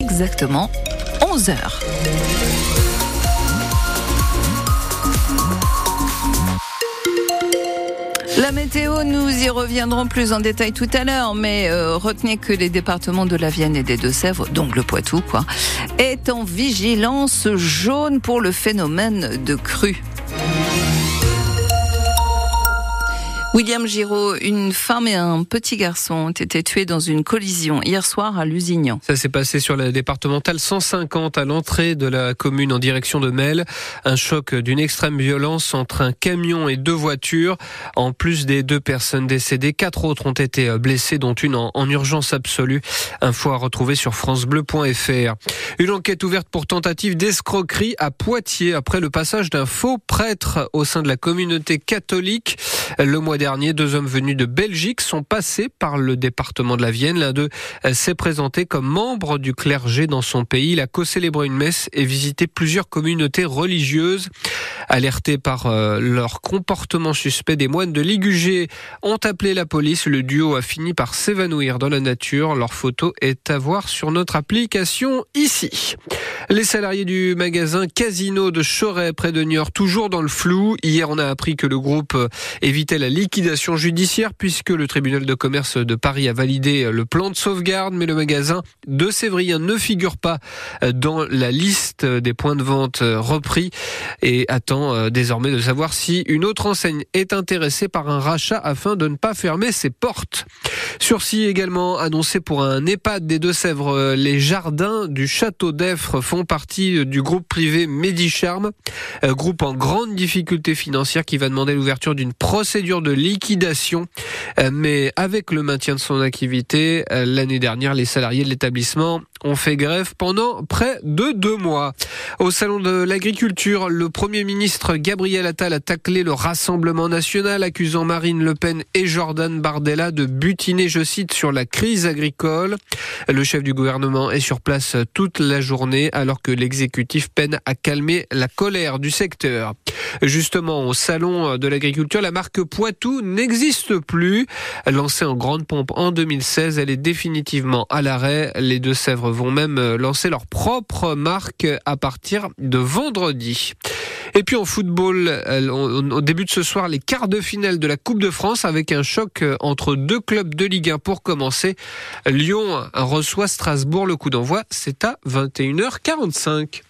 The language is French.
exactement 11 heures. La météo, nous y reviendrons plus en détail tout à l'heure, mais euh, retenez que les départements de la Vienne et des Deux-Sèvres, donc le Poitou, quoi, est en vigilance jaune pour le phénomène de crue. William Giraud, une femme et un petit garçon ont été tués dans une collision hier soir à Lusignan. Ça s'est passé sur la départementale 150 à l'entrée de la commune en direction de Mel. Un choc d'une extrême violence entre un camion et deux voitures. En plus des deux personnes décédées, quatre autres ont été blessées, dont une en, urgence absolue. Info à retrouver sur francebleu.fr. Une enquête ouverte pour tentative d'escroquerie à Poitiers après le passage d'un faux prêtre au sein de la communauté catholique. Le mois dernier, deux hommes venus de Belgique sont passés par le département de la Vienne. L'un d'eux s'est présenté comme membre du clergé dans son pays. Il a co-célébré une messe et visité plusieurs communautés religieuses. Alertés par euh, leur comportement suspect, des moines de Ligugé ont appelé la police. Le duo a fini par s'évanouir dans la nature. Leur photo est à voir sur notre application ici. Les salariés du magasin Casino de Choret près de Niort, toujours dans le flou. Hier, on a appris que le groupe la liquidation judiciaire puisque le tribunal de commerce de Paris a validé le plan de sauvegarde, mais le magasin de Sévrien ne figure pas dans la liste des points de vente repris et attend euh, désormais de savoir si une autre enseigne est intéressée par un rachat afin de ne pas fermer ses portes. Sursis également annoncé pour un EHPAD des Deux-Sèvres. Les jardins du château d'Effre font partie du groupe privé Medicharm, euh, groupe en grande difficulté financière qui va demander l'ouverture d'une procédure de liquidation. Euh, mais avec le maintien de son activité, euh, l'année dernière, les salariés de l'établissement ont fait grève pendant près de deux mois. Au salon de l'agriculture, le premier ministre Gabriel Attal a taclé le Rassemblement national, accusant Marine Le Pen et Jordan Bardella de butiner, je cite, sur la crise agricole. Le chef du gouvernement est sur place toute la journée alors que l'exécutif peine à calmer la colère du secteur. Justement, au salon de l'agriculture, la marque Poitou n'existe plus. Lancée en grande pompe en 2016, elle est définitivement à l'arrêt. Les Deux-Sèvres vont même lancer leur propre marque à partir de vendredi. Et puis en football, au début de ce soir, les quarts de finale de la Coupe de France avec un choc entre deux clubs de Ligue 1 pour commencer. Lyon reçoit Strasbourg. Le coup d'envoi, c'est à 21h45.